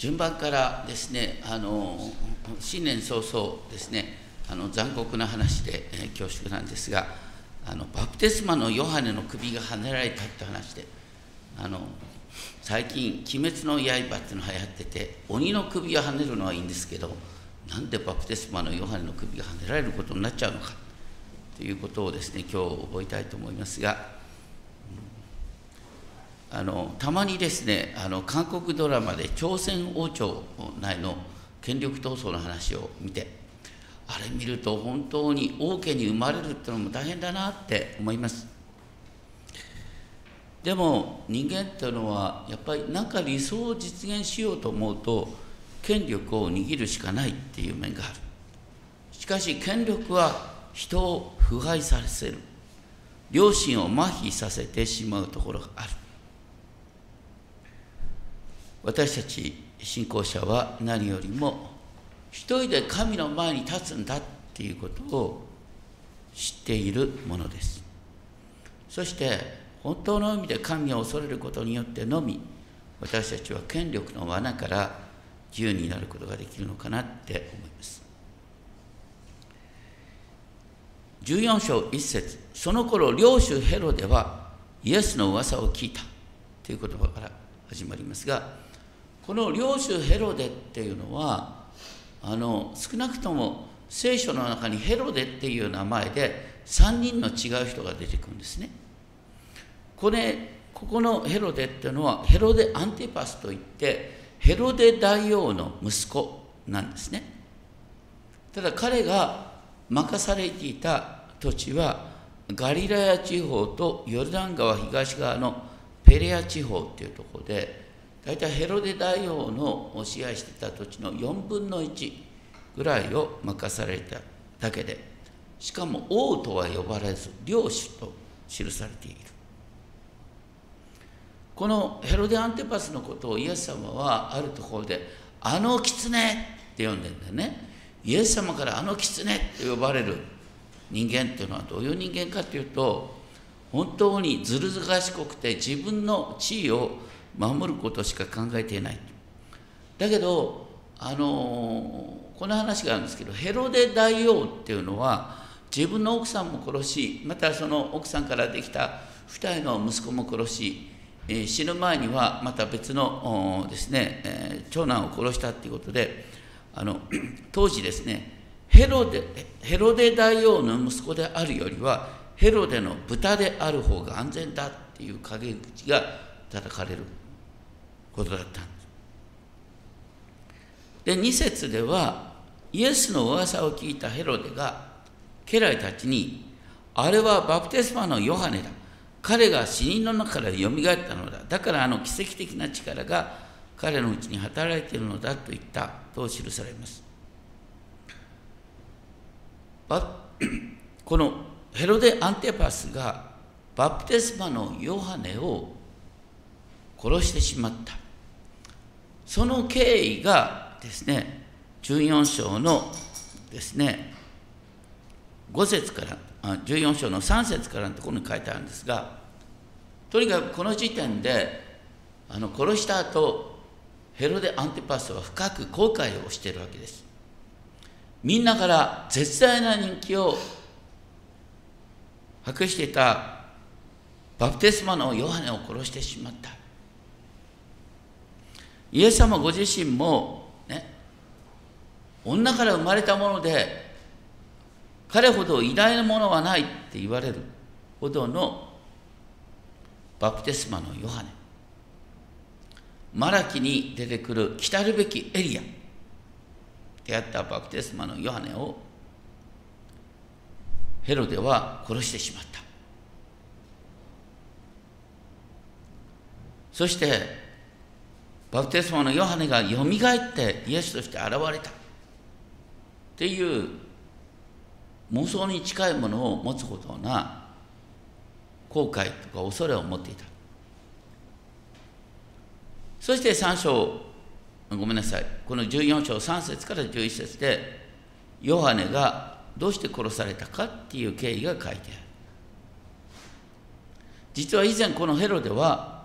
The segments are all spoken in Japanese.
順番からですねあの新年早々ですねあの残酷な話で、え、恐縮なんですがあのバプテスマのヨハネの首がはねられたって話であの最近「鬼滅の刃」っていうの流行ってて鬼の首をはねるのはいいんですけどなんでバプテスマのヨハネの首がはねられることになっちゃうのかということをですね今日覚えたいと思いますがあのたまにですねあの韓国ドラマで朝鮮王朝内の権力闘争の話を見てあれ見ると本当に王家に生まれるってのも大変だなって思います。でも人間っていうのはやっぱり何か理想を実現しようと思うと権力を握るしかないっていう面がある。しかし権力は人を腐敗させる。良心を麻痺させてしまうところがある。私たち信仰者は何よりも一人で神の前に立つんだっていうことを知っているものです。そして本当の意味で神を恐れることによってのみ私たちは権力の罠から自由になることができるのかなって思います。14章1節その頃領主ヘロデはイエスの噂を聞いたという言葉から始まりますがこの領主ヘロデっていうのはあの少なくとも聖書の中にヘロデっていう名前で3人の違う人が出てくるんですね。これここのヘロデっていうのはヘロデ・アンティパスといってヘロデ大王の息子なんですね。ただ彼が任されていた土地はガリラヤ地方とヨルダン川東側のペレア地方っていうところで大体ヘロデ大王の支配してた土地の4分の1ぐらいを任されただけでしかも王とは呼ばれず領主と記されている。このヘロデ・アンテパスのことをイエス様はあるところで「あの狐」って呼んでんだよね。イエス様から「あの狐」って呼ばれる人間っていうのはどういう人間かっていうと本当にずるずかしくて自分の地位を守ることしか考えていない。だけどあのこの話があるんですけどヘロデ大王っていうのは自分の奥さんも殺しまたその奥さんからできた2人の息子も殺し、え、死ぬ前にはまた別のですね、え、長男を殺したっていうことであの 当時ですねヘロデヘロデ大王の息子であるよりはヘロデの豚である方が安全だっていう陰口が叩かれる。ことだったんです。で2節ではイエスの噂を聞いたヘロデが家来たちに「あれはバプテスマのヨハネだ彼が死人の中からよみがえったのだだからあの奇跡的な力が彼のうちに働いているのだ」と言ったと記されます。このヘロデ・アンテパスがバプテスマのヨハネを殺してしまったその経緯がですね14章のですね5節から14章の3節からのところに書いてあるんですがとにかくこの時点であの殺した後ヘロデ・アンティパスは深く後悔をしているわけです。みんなから絶大な人気を博していたバプテスマのヨハネを殺してしまった。イエス様ご自身もね女から生まれたもので彼ほど偉大なものはないって言われるほどのバプテスマのヨハネ。マラキに出てくる来たるべきエリアであったバプテスマのヨハネをヘロデは殺してしまった。そしてバプテスマのヨハネがよみがえってイエスとして現れた。っていう妄想に近いものを持つことな後悔とか恐れを持っていた。そして3章ごめんなさい。この14章3節から11節でヨハネがどうして殺されたかっていう経緯が書いてある。実は以前このヘロデは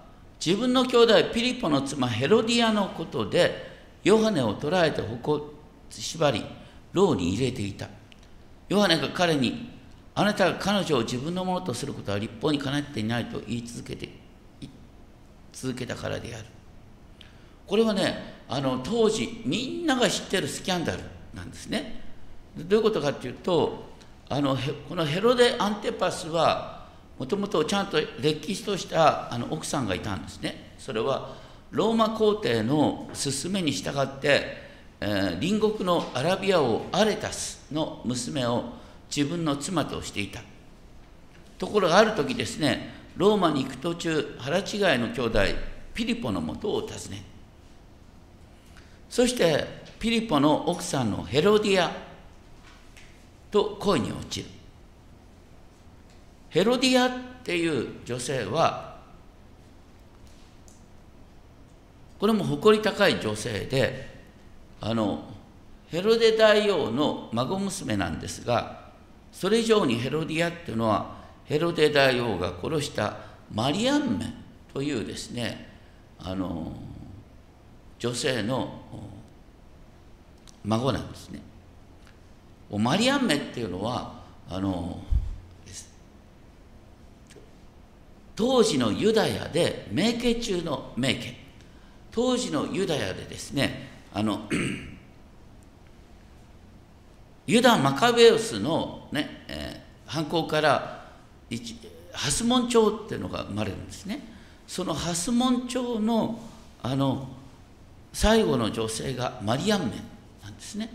自分の兄弟ピリポの妻ヘロディアのことでヨハネを捕らえて矛縛り牢に入れていた。ヨハネが彼にあなたが彼女を自分のものとすることは立法にかなっていないと言い続けて続けたからである。これはねあの当時みんなが知ってるスキャンダルなんですね。どういうことかっていうとあのこのヘロデ・アンテパスはもともとちゃんと歴史としたあの奥さんがいたんですね。それはローマ皇帝の勧めに従って、えー、隣国のアラビア王アレタスの娘を自分の妻としていた。ところがある時ですねローマに行く途中腹違いの兄弟ピリポのもとを訪ねそしてピリポの奥さんのヘロディアと恋に落ちる。ヘロディアっていう女性はこれも誇り高い女性であのヘロデ大王の孫娘なんですがそれ以上にヘロディアっていうのはヘロデ大王が殺したマリアンメというですねあの女性の孫なんですね。マリアンメっていうのはあの当時のユダヤで名家中の名家当時のユダヤでですねあの ユダ・マカベウスのね、えー、犯行からハスモン朝っていうのが生まれるんですね。そのハスモン朝のあの最後の女性がマリアンメなんですね。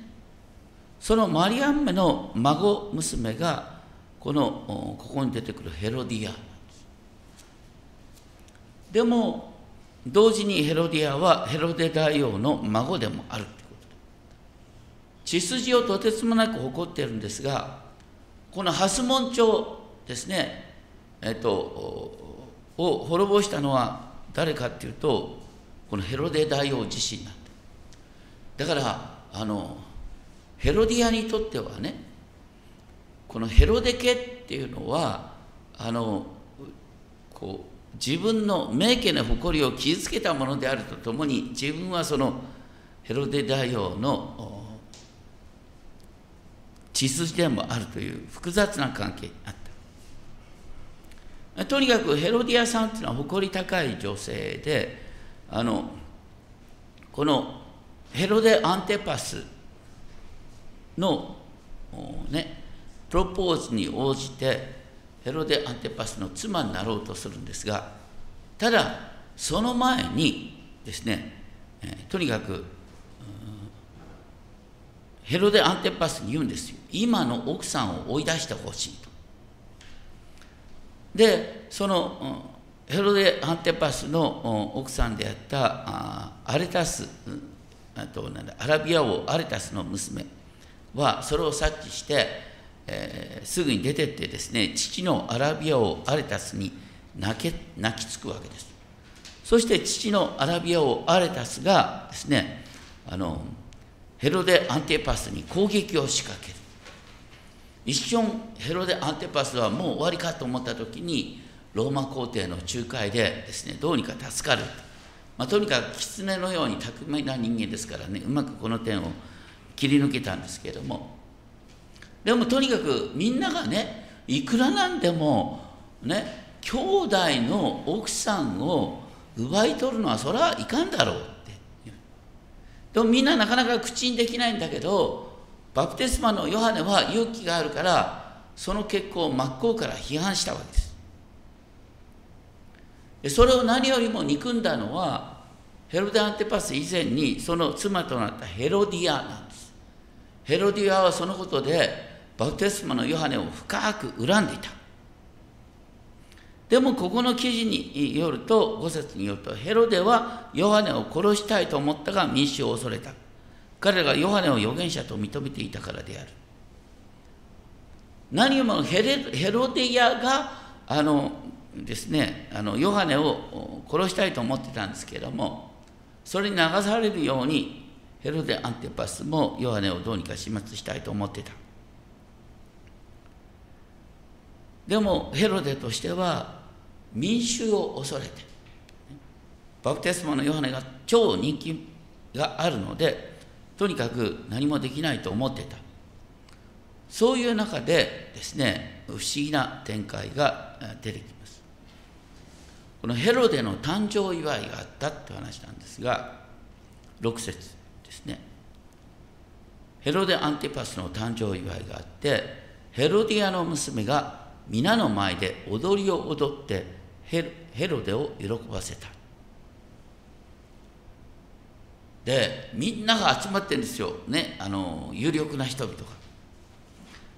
そのマリアンメの孫娘がこのここに出てくるヘロディア。でも同時にヘロディアはヘロデ大王の孫でもあるということ。血筋をとてつもなく誇っているんですがこのハスモン朝ですねえっとを滅ぼしたのは誰かっていうとこのヘロデ大王自身なんだ。だからあのヘロディアにとってはねこのヘロデ家っていうのはあのこう自分の名家の誇りを傷つけたものであるとともに自分はそのヘロデ大王の血筋でもあるという複雑な関係にあった。とにかくヘロディアさんというのは誇り高い女性であのこのヘロデ・アンテパスのねプロポーズに応じてヘロデ・アンテパスの妻になろうとするんですがただその前にですね、えー、とにかくヘロデ・アンテパスに言うんですよ。今の奥さんを追い出してほしいと。でそのヘロデ・アンテパスの奥さんであったアレタスあとなんだアラビア王アレタスの娘はそれを察知してえー、すぐに出てってですね父のアラビア王アレタスに泣け泣きつくわけです。そして父のアラビア王アレタスがですねあのヘロデ・アンテパスに攻撃を仕掛ける。一瞬ヘロデ・アンテパスはもう終わりかと思った時にローマ皇帝の仲介でですねどうにか助かる、まあ、とにかく狐のように巧みな人間ですからねうまくこの点を切り抜けたんですけれどもでもとにかくみんながねいくらなんでもね兄弟の奥さんを奪い取るのはそれはいかんだろうってでもみんななかなか口にできないんだけどバプテスマのヨハネは勇気があるからその結果を真っ向から批判したわけです。でそれを何よりも憎んだのはヘロデアンテパス以前にその妻となったヘロディアなんです。ヘロディアはそのことでバプテスマのヨハネを深く恨んでいた。でもここの記事によると、5節によると、ヘロデはヨハネを殺したいと思ったが民衆を恐れた。彼らがヨハネを預言者と認めていたからである。何よりもヘロディアがあのですねあのヨハネを殺したいと思ってたんですけれどもそれに流されるようにヘロデ・アンテパスもヨハネをどうにか始末したいと思ってたでもヘロデとしては民衆を恐れてバプテスマのヨハネが超人気があるのでとにかく何もできないと思ってた。そういう中でですね不思議な展開が出てきます。このヘロデの誕生祝いがあったって話なんですが6節ですね。ヘロデ・アンティパスの誕生祝いがあってヘロディアの娘が皆の前で踊りを踊ってヘロデを喜ばせた。でみんなが集まってるんですよ。ねあの有力な人々が。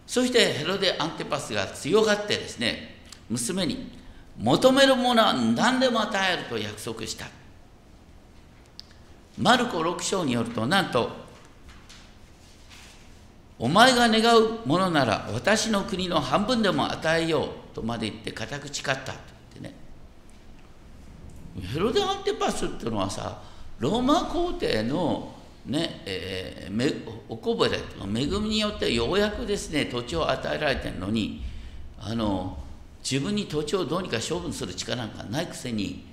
そしてヘロデ・アンテパスが強がってですね娘に求めるものは何でも与えると約束した。マルコ6章によるとなんとお前が願うものなら私の国の半分でも与えようとまで言って固く誓ったと言ってね。ヘロデ・アンテパスっていうのはさローマ皇帝のねえー、おこぼれ恵みによってようやくですね土地を与えられてるのにあの自分に土地をどうにか処分する力なんかないくせに、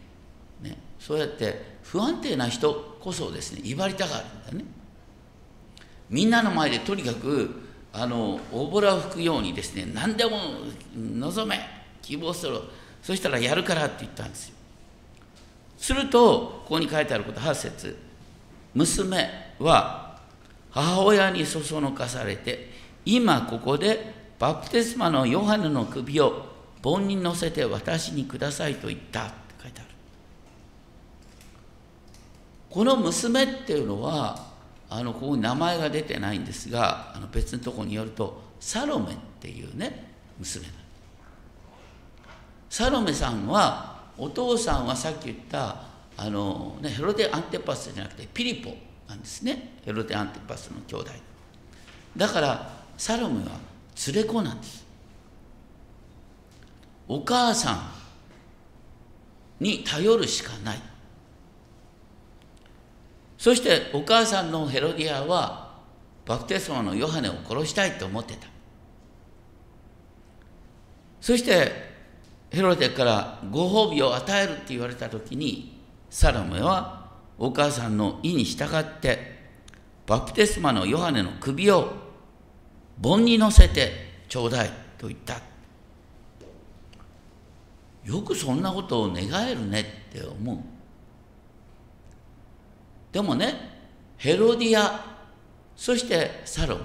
ね、そうやって不安定な人こそですね威張りたがるんだね。みんなの前でとにかくあの大ボラを吹くようにですね何でも望め希望するそしたらやるからって言ったんですよ。するとここに書いてあること8節。娘は母親にそそのかされて今ここでバプテスマのヨハネの首を盆に乗せて私にくださいと言った。って書いてある。この娘っていうのはあのここに名前が出てないんですがあの別のところによるとサロメっていうね娘だサロメさんはお父さんはさっき言ったあの、ね、ヘロデ・アンテパスじゃなくてピリポなんですね。ヘロデ・アンテパスの兄弟。だからサロメは連れ子なんです。お母さんに頼るしかない。そしてお母さんのヘロディアはバプテスマのヨハネを殺したいと思ってた。そしてヘロデからご褒美を与えるって言われた時にサロメはお母さんの意に従ってバプテスマのヨハネの首を盆に乗せてちょうだいと言った。よくそんなことを願えるねって思う。でもねヘロディアそしてサロン。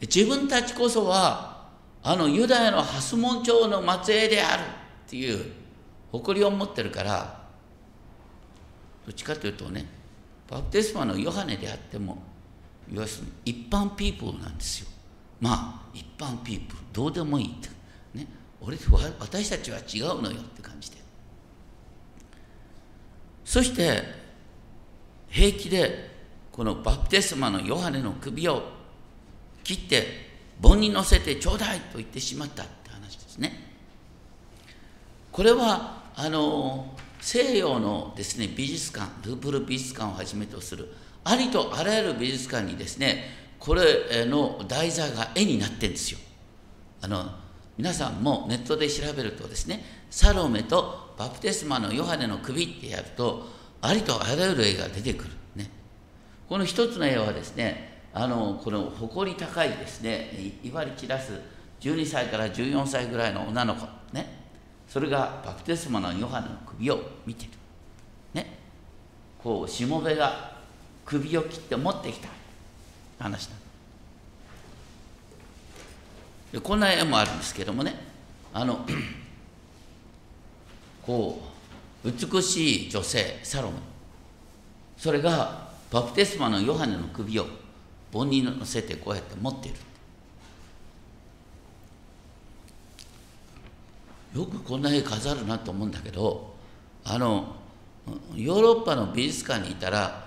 自分たちこそはあのユダヤのハスモン朝の末裔であるっていう誇りを持ってるからどっちかというとねバプテスマのヨハネであっても要するに一般ピープルなんですよ。まあ一般ピープル。どうでもいいって。ね。俺私たちは違うのよって感じで。そして平気でこのバプテスマのヨハネの首を切って盆に乗せてちょうだいと言ってしまったって話ですね。これはあの西洋のですね美術館ルーブル美術館をはじめとするありとあらゆる美術館にですねこれの題材が絵になってるんですよ。あの皆さんもネットで調べるとですねサロメとバプテスマのヨハネの首ってやるとありとあらゆる絵が出てくる、ね、この一つの絵はですねあのこの誇り高いですね威張り散らす12歳から14歳ぐらいの女の子。ね。それがバプテスマのヨハネの首を見てる。ね。こうしもべが首を切って持ってきた。話だでこんな絵もあるんですけどもね。あのこう美しい女性サロンそれがバプテスマのヨハネの首を盆に乗せてこうやって持っている。よくこんな絵飾るなと思うんだけどあのヨーロッパの美術館にいたら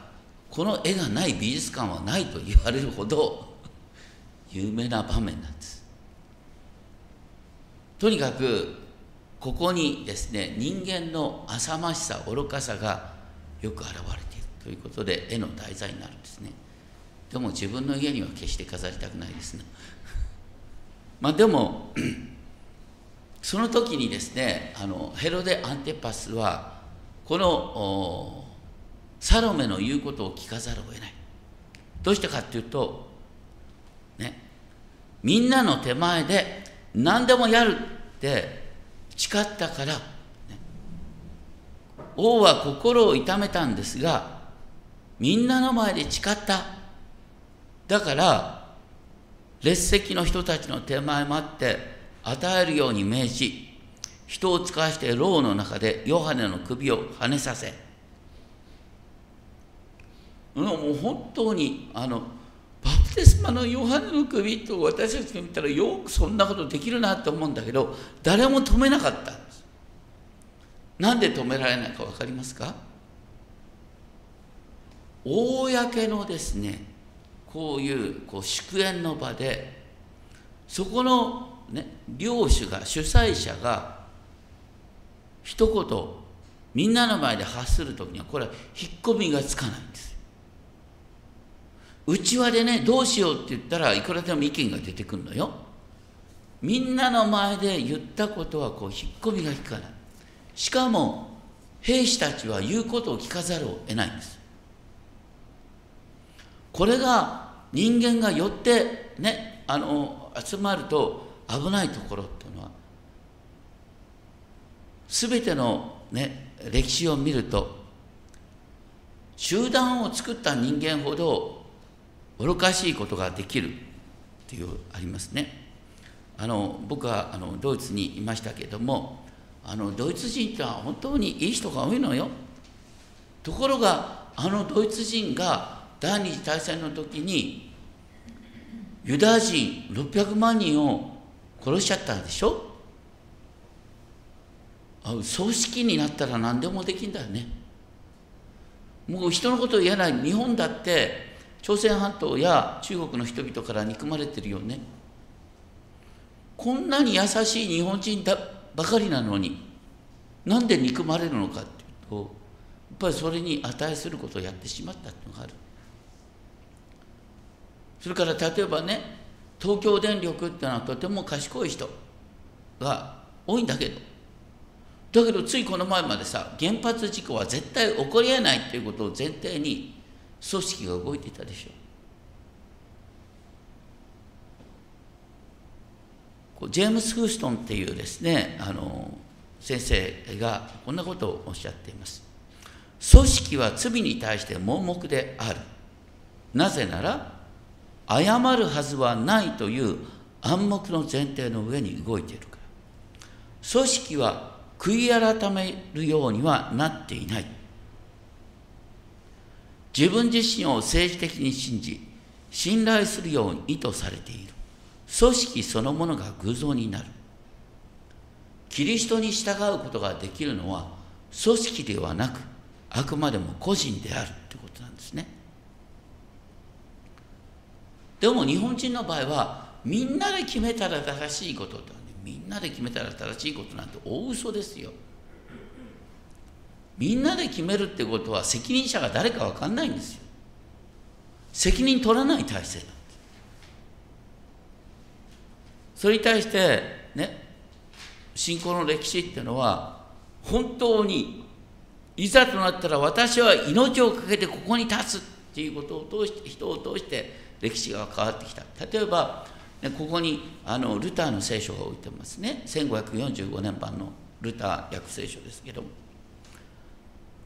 この絵がない美術館はないと言われるほど有名な場面なんです。とにかくここにですね人間の浅ましさ愚かさがよく現れているということで絵の題材になるんですね。でも自分の家には決して飾りたくないですね。まあでも その時にですねあのヘロデ・アンテパスはこのサロメの言うことを聞かざるを得ない。どうしてかっていうとねみんなの手前で何でもやるって誓ったから、ね、王は心を痛めたんですがみんなの前で誓った。だから列席の人たちの手前待って与えるように命じ人を使わして牢の中でヨハネの首をはねさせ。もう本当にあのバプテスマのヨハネの首と私たちが見たらよくそんなことできるなと思うんだけど誰も止めなかった。んですなんで止められないか分かりますか？公のですねこういうこう祝宴の場でそこの、ね、領主が主催者が一言みんなの前で発する時にはこれは引っ込みがつかないんです。内輪でねどうしようって言ったらいくらでも意見が出てくるのよ。みんなの前で言ったことはこう引っ込みが利かないしかも兵士たちは言うことを聞かざるを得ないんです。これが人間が寄ってねあの集まると危ないところっていうのは全てのね歴史を見ると集団を作った人間ほど愚かしいことができるっていうありますね。あの僕はあのドイツにいましたけどもあのドイツ人っては本当にいい人が多いのよ。ところがあのドイツ人が第二次大戦の時にユダヤ人600万人を殺しちゃったでしょ？葬式になったら何でもできんだよね。もう人のこと言えない。日本だって朝鮮半島や中国の人々から憎まれてるよね。こんなに優しい日本人だばかりなのになんで憎まれるのかっていうとやっぱりそれに値することをやってしまったっていうのがある。それから例えばね東京電力っていうのはとても賢い人が多いんだけどだけどついこの前までさ原発事故は絶対起こりえないっていうことを前提に組織が動いていたでしょう。ジェームス・フーストンっていうですねあの先生がこんなことをおっしゃっています。組織は罪に対して盲目である。なぜなら謝るはずはないという暗黙の前提の上に動いているから。組織は悔い改めるようにはなっていない。自分自身を政治的に信じ信頼するように意図されている。組織そのものが偶像になる。キリストに従うことができるのは組織ではなくあくまでも個人であるということなんですね。でも日本人の場合はみんなで決めたら正しいこととみんなで決めたら正しいことなんて大嘘ですよ。みんなで決めるってことは責任者が誰か分かんないんですよ。責任取らない体制なんです。それに対してね信仰の歴史っていうのは本当にいざとなったら私は命を懸けてここに立つっていうことを通して人を通して歴史が変わってきた。例えばねここにあのルターの聖書が置いてますね。1545年版のルター訳聖書ですけども。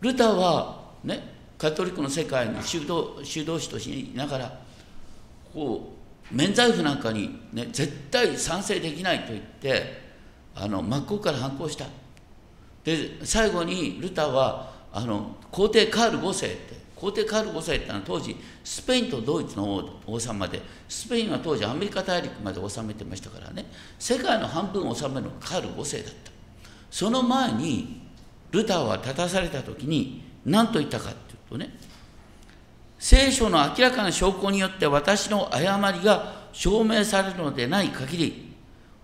ルターはねカトリックの世界に修道修道士としながらこう免罪符なんかに、ね、絶対賛成できないと言ってあの真っ向から反抗した。で最後にルターはあの皇帝カール5世って皇帝カール5世ってのは当時スペインとドイツの王様でスペインは当時アメリカ大陸まで治めてましたからね世界の半分を治めるのがカール5世だった。その前にルターは立たされた時に何と言ったかっていうとね聖書の明らかな証拠によって私の誤りが証明されるのでない限り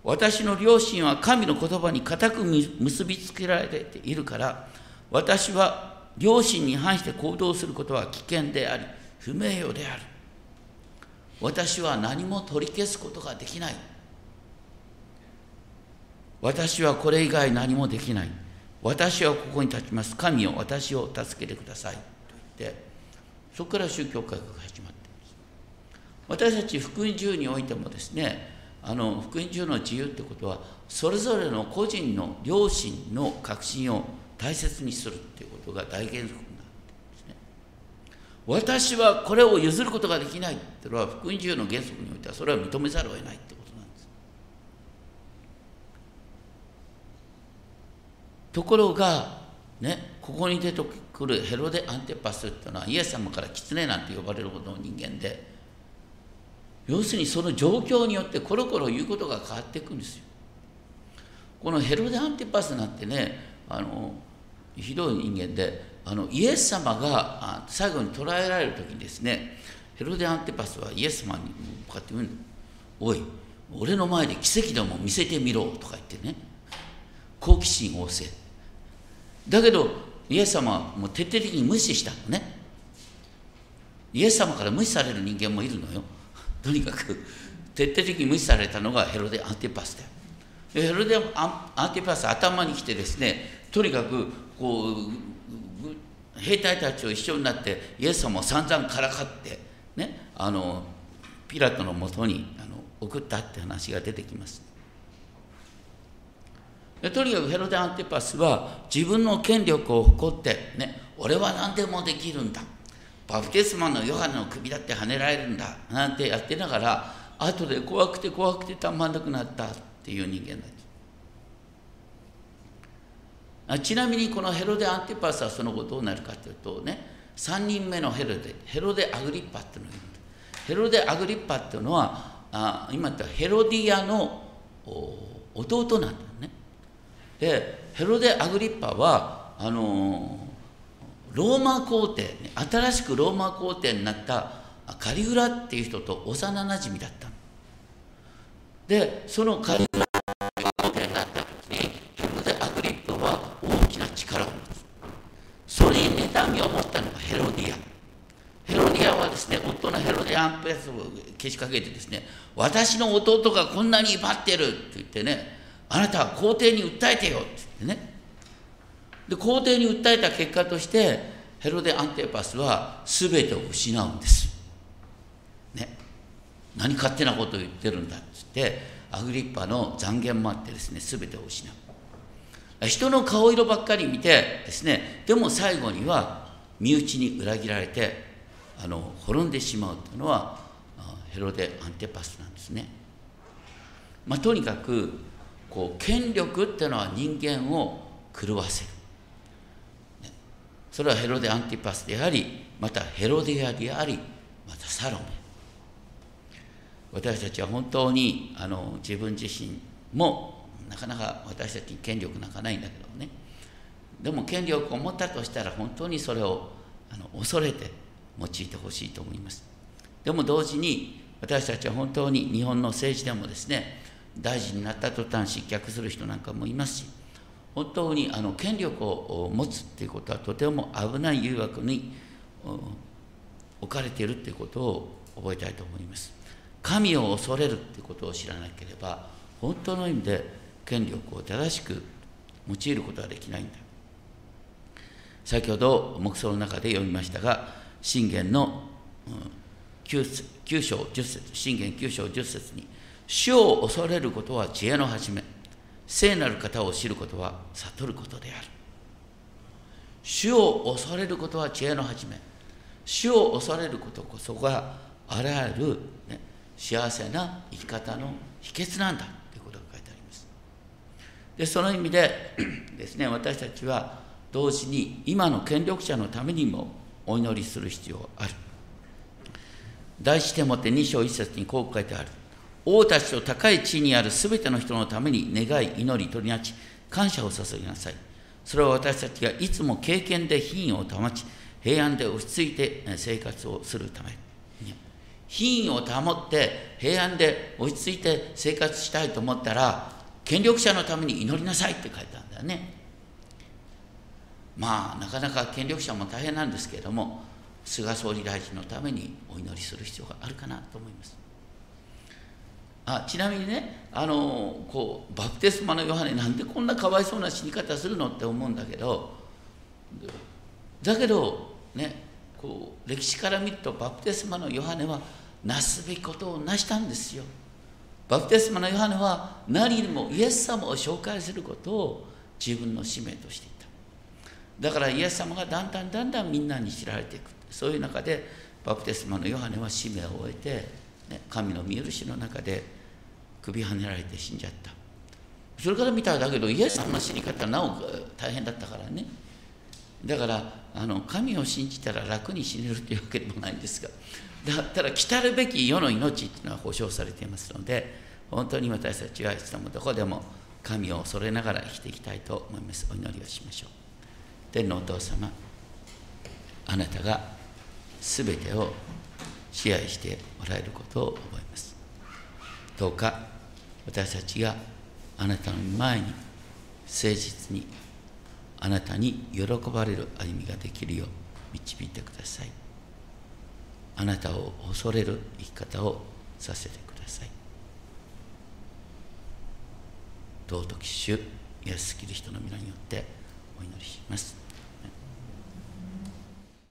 私の両親は神の言葉に固く結びつけられているから私は両親に反して行動することは危険であり不名誉である。私は何も取り消すことができない。私はこれ以外何もできない。私はここに立ちます。神を私を助けてください。と言ってそこから宗教改革が始まっています私たち福音自由においてもですねあの福音自由の自由ってことはそれぞれの個人の良心の確信を大切にするっていうことが大原則になっていますね私はこれを譲ることができないっていうのは福音自由の原則においてはそれは認めざるを得ないってことなんですところがねここに出てくるヘロデ・アンテパスっていうのはイエス様から狐なんて呼ばれるほどの人間で要するにその状況によってコロコロ言うことが変わっていくんですよ。このヘロデ・アンテパスなんてねあのひどい人間であのイエス様が最後に捕らえられる時にですねヘロデ・アンテパスはイエス様に向かって言うんおい俺の前で奇跡でも見せてみろ」とか言ってね好奇心旺盛だけどイエス様はもう徹底的に無視したのね。イエス様から無視される人間もいるのよ。とにかく徹底的に無視されたのがヘロデ・アンティパスだよ。ヘロデ・アンティパス頭に来てですねとにかくこう兵隊たちと一緒になってイエス様を散々からかってねあのピラトのもとにあの送ったって話が出てきます。とにかくヘロデ・アンティパスは自分の権力を誇ってね俺は何でもできるんだ。バプテスマのヨハネの首だって跳ねられるんだ。なんてやってながら後で怖くて怖くてたまんなくなった。っていう人間だちなみにこのヘロデ・アンティパスはその後どうなるかというとね3人目のヘロデヘロデ・アグリッパっていうのがいるヘロデ・アグリッパっていうのはあ今言ったヘロディアの弟なんだよね。でヘロデ・アグリッパはあのローマ皇帝新しくローマ皇帝になったカリグラっていう人と幼なじみだったでそのカリグラ皇帝になった時にヘロデ・アグリッパは大きな力を持つ。それに妬みを持ったのがヘロディア。ヘロディアはですね夫のヘロディアンペスをけしかけてですね私の弟がこんなに威張ってるって言ってねあなたは皇帝に訴えてよって言ってねで皇帝に訴えた結果としてヘロデ・アンテパスは全てを失うんです。ね、何勝手なことを言ってるんだっつってアグリッパの残言もあってですね全てを失う。人の顔色ばっかり見てですねでも最後には身内に裏切られてあの滅んでしまうというのはヘロデ・アンテパスなんですね。まあ、とにかくこう権力っていうのは人間を狂わせる。それはヘロデ・アンティパスでありまたヘロディアでありまたサロメ。私たちは本当にあの自分自身もなかなか私たちに権力なんかないんだけどね。でも権力を持ったとしたら本当にそれをあの恐れて用いてほしいと思います。でも同時に私たちは本当に日本の政治でもですね大臣になった途端失脚する人なんかもいますし本当にあの権力を持つっていうことはとても危ない誘惑に置かれているっていうことを覚えたいと思います。神を恐れるっていうことを知らなければ本当の意味で権力を正しく用いることはできないんだ。先ほど目想の中で読みましたが信玄の 9, 章10節信玄9章10節に主を恐れることは知恵の始め聖なる方を知ることは悟ることである。主を恐れることは知恵の始め主を恐れることこそがあらゆる、ね、幸せな生き方の秘訣なんだということが書いてあります。でその意味で ですね私たちは同時に今の権力者のためにもお祈りする必要がある。第一手もって2章1節にこう書いてある。王たちと高い地位にあるすべての人のために願い、祈り、取りなち、感謝を注ぎなさい。それは私たちがいつも経験で品位を保ち、平安で落ち着いて生活をするため。品位を保って平安で落ち着いて生活したいと思ったら、権力者のために祈りなさいって書いてあるんだよね。まあ、なかなか権力者も大変なんですけれども、菅総理大臣のためにお祈りする必要があるかなと思います。あちなみにねあのこうバプテスマのヨハネなんでこんなかわいそうな死に方するのって思うんだけどだけどねこう歴史から見るとバプテスマのヨハネはなすべきことを成したんですよ。バプテスマのヨハネは何にもイエス様を紹介することを自分の使命としていた。だからイエス様がだんだんだんだんみんなに知られていく。そういう中でバプテスマのヨハネは使命を終えて、神の見許しの中で首はねられて死んじゃった。それから見たらだけどイエス様の死に方なお大変だったからね。だからあの神を信じたら楽に死ねるというわけでもないんですが。だったら来たるべき世の命っていうのは保証されていますので本当に私たちはいつでもどこでも神を恐れながら生きていきたいと思います。お祈りをしましょう。天のお父様あなたが全てを支配しておられることを覚えます。どうか私たちがあなたの前に誠実にあなたに喜ばれる歩みができるよう導いてください。あなたを恐れる生き方をさせてください。尊き主イエス・キリストの皆によってお祈りします。